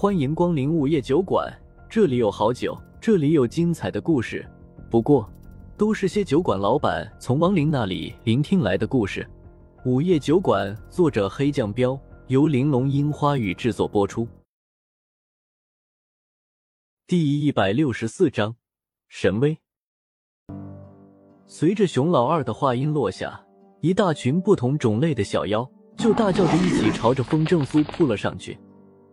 欢迎光临午夜酒馆，这里有好酒，这里有精彩的故事。不过，都是些酒馆老板从亡灵那里聆听来的故事。午夜酒馆，作者黑酱标，由玲珑樱花雨制作播出。第一百六十四章，神威。随着熊老二的话音落下，一大群不同种类的小妖就大叫着一起朝着风正苏扑了上去。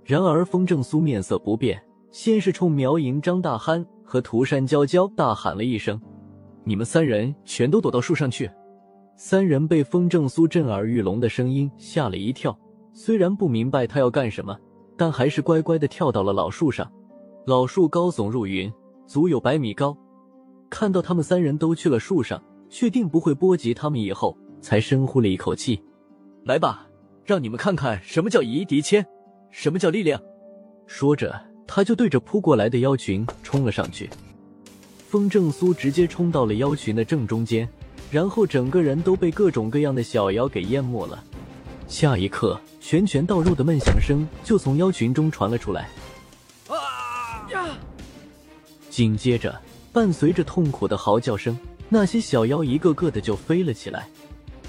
然而风正苏面色不变，先是冲苗银、张大憨和涂山娇娇大喊了一声：“你们三人全都躲到树上去！”三人被风正苏震耳欲聋的声音吓了一跳，虽然不明白他要干什么，但还是乖乖的跳到了老树上。老树高耸入云，足有百米高。看到他们三人都去了树上，确定不会波及他们以后，才深呼了一口气：“来吧，让你们看看什么叫以一敌千，什么叫力量。”说着，他就对着扑过来的妖群冲了上去。风正苏直接冲到了妖群的正中间，然后整个人都被各种各样的小妖给淹没了。下一刻，拳拳到肉的闷响声就从妖群中传了出来。啊呀！紧接着。伴随着痛苦的嚎叫声，那些小妖一个个的就飞了起来。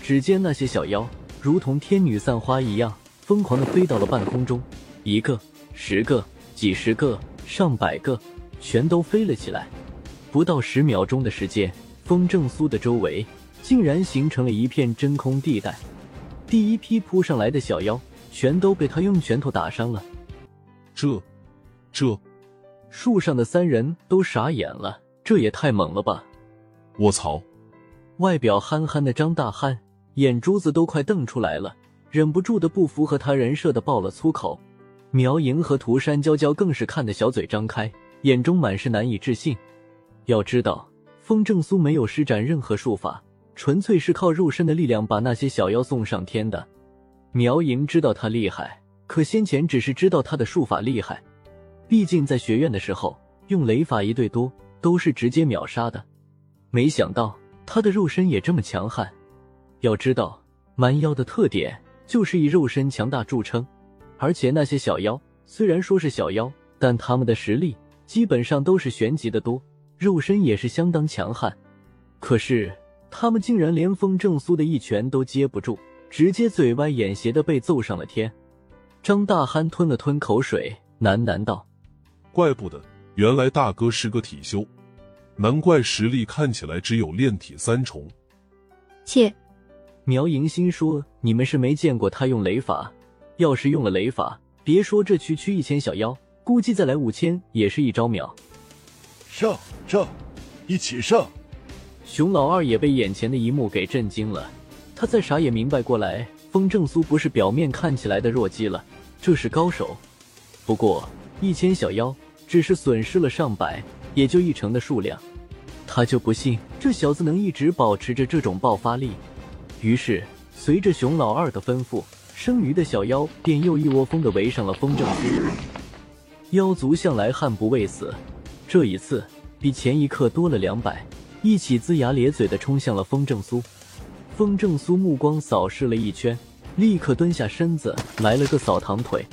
只见那些小妖如同天女散花一样，疯狂的飞到了半空中，一个、十个、几十个、上百个，全都飞了起来。不到十秒钟的时间，风正苏的周围竟然形成了一片真空地带。第一批扑上来的小妖，全都被他用拳头打伤了。这，这，树上的三人都傻眼了。这也太猛了吧！卧槽！外表憨憨的张大汉眼珠子都快瞪出来了，忍不住的不符合他人设的爆了粗口。苗莹和涂山娇娇更是看得小嘴张开，眼中满是难以置信。要知道，风正苏没有施展任何术法，纯粹是靠肉身的力量把那些小妖送上天的。苗莹知道他厉害，可先前只是知道他的术法厉害，毕竟在学院的时候用雷法一对多。都是直接秒杀的，没想到他的肉身也这么强悍。要知道，蛮妖的特点就是以肉身强大著称，而且那些小妖虽然说是小妖，但他们的实力基本上都是玄级的多，肉身也是相当强悍。可是他们竟然连风正苏的一拳都接不住，直接嘴歪眼斜的被揍上了天。张大憨吞了吞口水，喃喃道：“怪不得。”原来大哥是个体修，难怪实力看起来只有炼体三重。切，苗迎心说：“你们是没见过他用雷法，要是用了雷法，别说这区区一千小妖，估计再来五千也是一招秒。”上上，一起上！熊老二也被眼前的一幕给震惊了，他再傻也明白过来，风正苏不是表面看起来的弱鸡了，这是高手。不过一千小妖。只是损失了上百，也就一成的数量，他就不信这小子能一直保持着这种爆发力。于是，随着熊老二的吩咐，剩余的小妖便又一窝蜂的围上了风正苏。妖族向来悍不畏死，这一次比前一刻多了两百，一起龇牙咧嘴的冲向了风正苏。风正苏目光扫视了一圈，立刻蹲下身子来了个扫堂腿。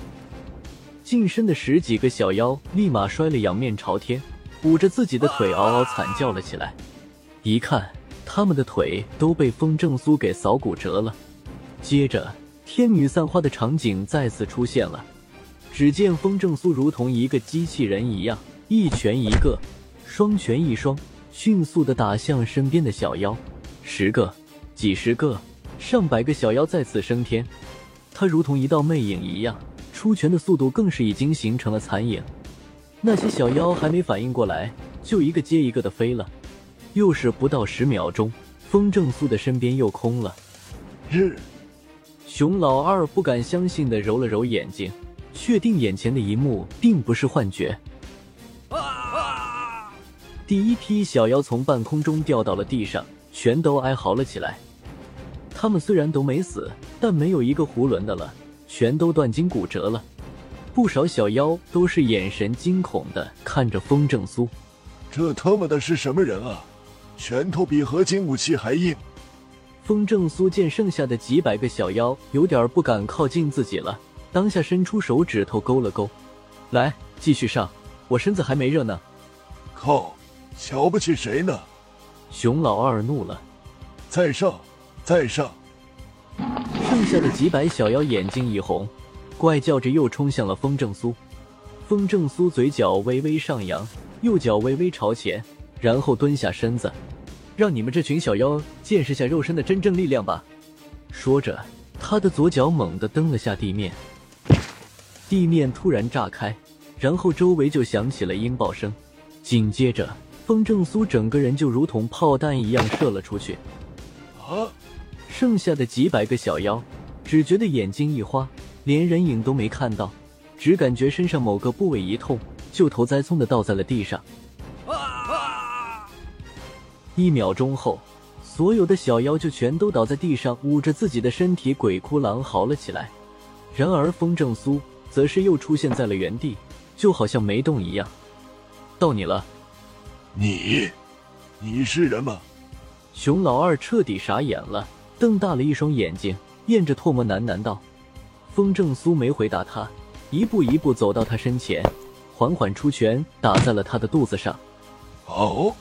近身的十几个小妖立马摔了仰面朝天，捂着自己的腿嗷嗷惨叫了起来。一看，他们的腿都被风正苏给扫骨折了。接着，天女散花的场景再次出现了。只见风正苏如同一个机器人一样，一拳一个，双拳一双，迅速的打向身边的小妖。十个、几十个、上百个小妖再次升天，他如同一道魅影一样。出拳的速度更是已经形成了残影，那些小妖还没反应过来，就一个接一个的飞了。又是不到十秒钟，风正苏的身边又空了。日，熊老二不敢相信的揉了揉眼睛，确定眼前的一幕并不是幻觉。啊！第一批小妖从半空中掉到了地上，全都哀嚎了起来。他们虽然都没死，但没有一个囫囵的了。全都断筋骨折了，不少小妖都是眼神惊恐的看着风正苏。这他妈的是什么人啊？拳头比合金武器还硬。风正苏见剩下的几百个小妖有点不敢靠近自己了，当下伸出手指头勾了勾，来，继续上，我身子还没热呢。靠，瞧不起谁呢？熊老二怒了，再上，再上！剩下的几百小妖眼睛一红，怪叫着又冲向了风正苏。风正苏嘴角微微上扬，右脚微微朝前，然后蹲下身子，让你们这群小妖见识下肉身的真正力量吧。说着，他的左脚猛地蹬了下地面，地面突然炸开，然后周围就响起了音爆声。紧接着，风正苏整个人就如同炮弹一样射了出去。啊！剩下的几百个小妖只觉得眼睛一花，连人影都没看到。只感觉身上某个部位一痛，就头栽葱的倒在了地上。一秒钟后，所有的小妖就全都倒在地上，捂着自己的身体，鬼哭狼嚎了起来。然而风正苏则是又出现在了原地，就好像没动一样。到你了，你，你是人吗？熊老二彻底傻眼了，瞪大了一双眼睛，咽着唾沫喃喃道：“风正苏没回答他。”一步一步走到他身前，缓缓出拳打在了他的肚子上。哦，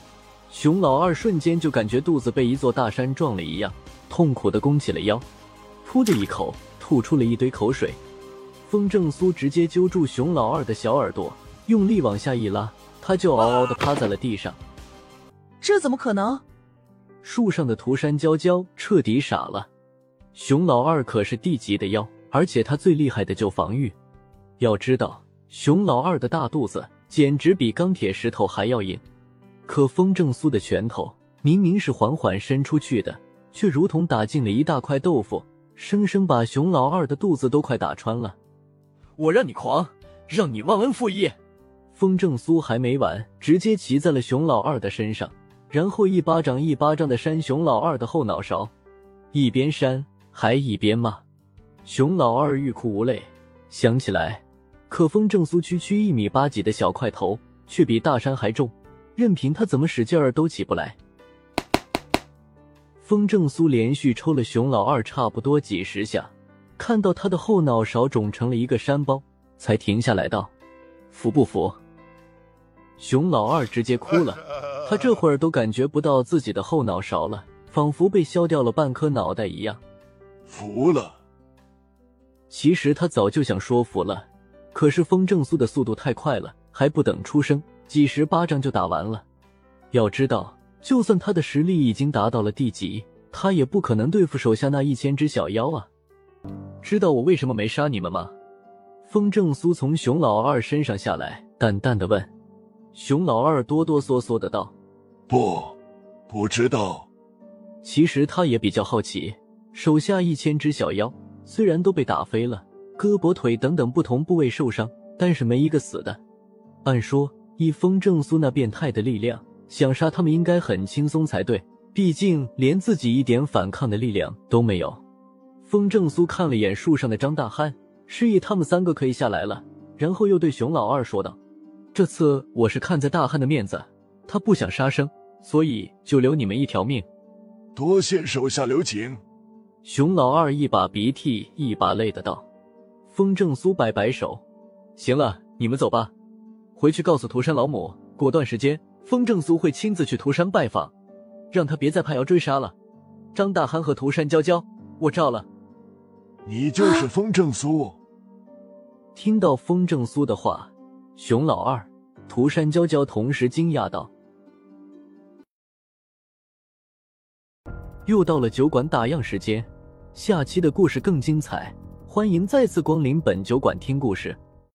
熊老二瞬间就感觉肚子被一座大山撞了一样，痛苦的弓起了腰，噗的一口吐出了一堆口水。风正苏直接揪住熊老二的小耳朵，用力往下一拉，他就嗷嗷的趴在了地上。这怎么可能？树上的涂山娇娇彻底傻了。熊老二可是地级的妖，而且他最厉害的就防御。要知道，熊老二的大肚子简直比钢铁石头还要硬，可风正苏的拳头明明是缓缓伸出去的，却如同打进了一大块豆腐，生生把熊老二的肚子都快打穿了。我让你狂，让你忘恩负义！风正苏还没完，直接骑在了熊老二的身上，然后一巴掌一巴掌的扇熊老二的后脑勺，一边扇还一边骂。熊老二欲哭无泪，想起来。可风正苏区区一米八几的小块头，却比大山还重，任凭他怎么使劲儿都起不来。风正苏连续抽了熊老二差不多几十下，看到他的后脑勺肿成了一个山包，才停下来道：“服不服？”熊老二直接哭了，他这会儿都感觉不到自己的后脑勺了，仿佛被削掉了半颗脑袋一样。服了。其实他早就想说服了。可是风正苏的速度太快了，还不等出声，几十巴掌就打完了。要知道，就算他的实力已经达到了地级，他也不可能对付手下那一千只小妖啊！知道我为什么没杀你们吗？风正苏从熊老二身上下来，淡淡的问。熊老二哆哆嗦嗦的道：“不，不知道。”其实他也比较好奇，手下一千只小妖虽然都被打飞了。胳膊、腿等等不同部位受伤，但是没一个死的。按说以风正苏那变态的力量，想杀他们应该很轻松才对。毕竟连自己一点反抗的力量都没有。风正苏看了眼树上的张大汉，示意他们三个可以下来了，然后又对熊老二说道：“这次我是看在大汉的面子，他不想杀生，所以就留你们一条命。多谢手下留情。”熊老二一把鼻涕一把泪的道。风正苏摆摆手，行了，你们走吧，回去告诉涂山老母，过段时间风正苏会亲自去涂山拜访，让他别再派妖追杀了。张大憨和涂山娇娇，我照了。你就是风正苏？听到风正苏的话，熊老二、涂山娇娇同时惊讶道：“又到了酒馆打烊时间，下期的故事更精彩。”欢迎再次光临本酒馆听故事。